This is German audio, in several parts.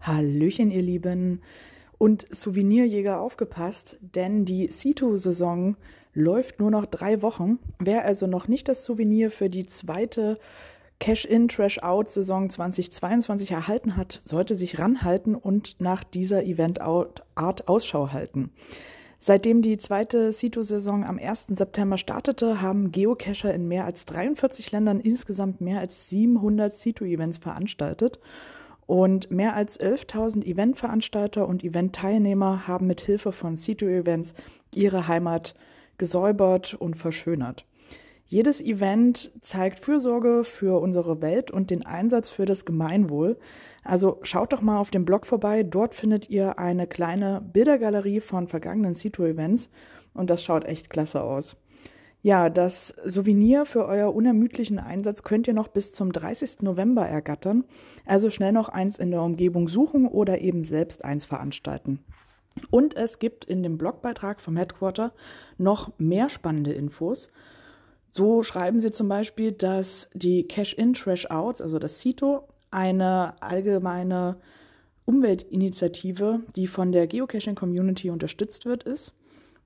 Hallöchen, ihr Lieben. Und Souvenirjäger aufgepasst, denn die Situ-Saison läuft nur noch drei Wochen. Wer also noch nicht das Souvenir für die zweite Cash-In, Trash-Out-Saison 2022 erhalten hat, sollte sich ranhalten und nach dieser Event-Art Ausschau halten. Seitdem die zweite Situ-Saison am 1. September startete, haben Geocacher in mehr als 43 Ländern insgesamt mehr als 700 Situ-Events veranstaltet. Und mehr als 11.000 Eventveranstalter und Eventteilnehmer haben mit Hilfe von Situ-Events ihre Heimat gesäubert und verschönert. Jedes Event zeigt Fürsorge für unsere Welt und den Einsatz für das Gemeinwohl. Also schaut doch mal auf dem Blog vorbei. Dort findet ihr eine kleine Bildergalerie von vergangenen Situ-Events und das schaut echt klasse aus. Ja, das Souvenir für euer unermüdlichen Einsatz könnt ihr noch bis zum 30. November ergattern. Also schnell noch eins in der Umgebung suchen oder eben selbst eins veranstalten. Und es gibt in dem Blogbeitrag vom Headquarter noch mehr spannende Infos. So schreiben sie zum Beispiel, dass die Cash-In, Trash-Outs, also das CITO, eine allgemeine Umweltinitiative, die von der Geocaching-Community unterstützt wird, ist.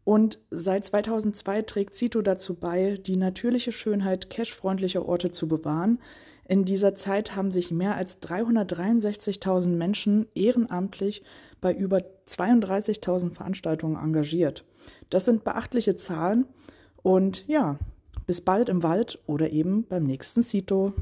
Und seit 2002 trägt CITO dazu bei, die natürliche Schönheit cachefreundlicher Orte zu bewahren. In dieser Zeit haben sich mehr als 363.000 Menschen ehrenamtlich bei über 32.000 Veranstaltungen engagiert. Das sind beachtliche Zahlen und ja, bis bald im Wald oder eben beim nächsten Sito.